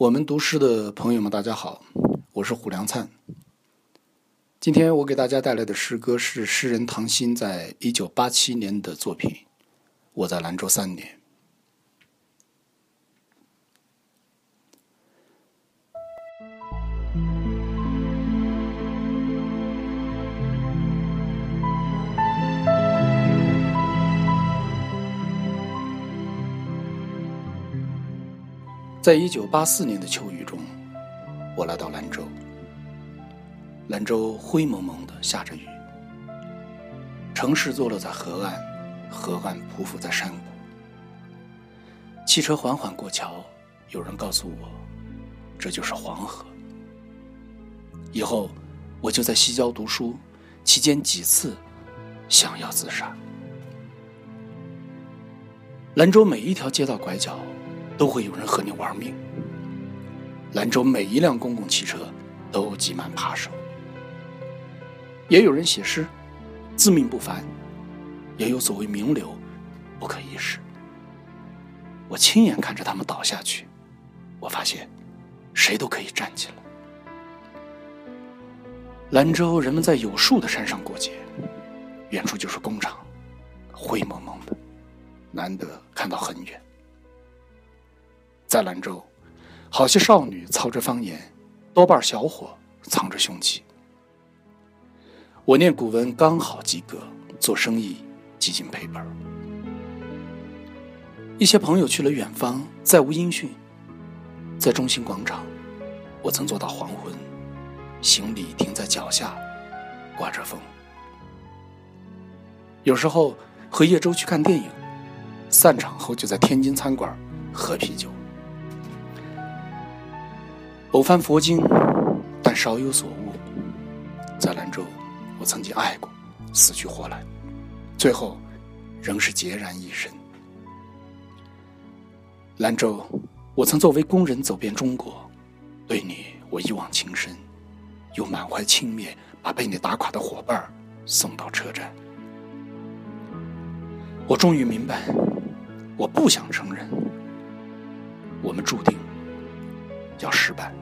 我们读诗的朋友们，大家好，我是胡良灿。今天我给大家带来的诗歌是诗人唐心在一九八七年的作品《我在兰州三年》。在一九八四年的秋雨中，我来到兰州。兰州灰蒙蒙的下着雨，城市坐落在河岸，河岸匍匐在山谷。汽车缓缓过桥，有人告诉我，这就是黄河。以后我就在西郊读书，期间几次想要自杀。兰州每一条街道拐角。都会有人和你玩命。兰州每一辆公共汽车都挤满扒手，也有人写诗，自命不凡，也有所谓名流，不可一世。我亲眼看着他们倒下去，我发现，谁都可以站起来。兰州人们在有树的山上过节，远处就是工厂，灰蒙蒙的，难得看到很远。在兰州，好些少女操着方言，多半小伙藏着凶器。我念古文刚好及格，做生意几近赔本。一些朋友去了远方，再无音讯。在中心广场，我曾坐到黄昏，行李停在脚下，刮着风。有时候和叶舟去看电影，散场后就在天津餐馆喝啤酒。偶翻佛经，但少有所悟。在兰州，我曾经爱过，死去活来，最后仍是孑然一身。兰州，我曾作为工人走遍中国，对你我一往情深，又满怀轻蔑，把被你打垮的伙伴送到车站。我终于明白，我不想承认，我们注定。要失败。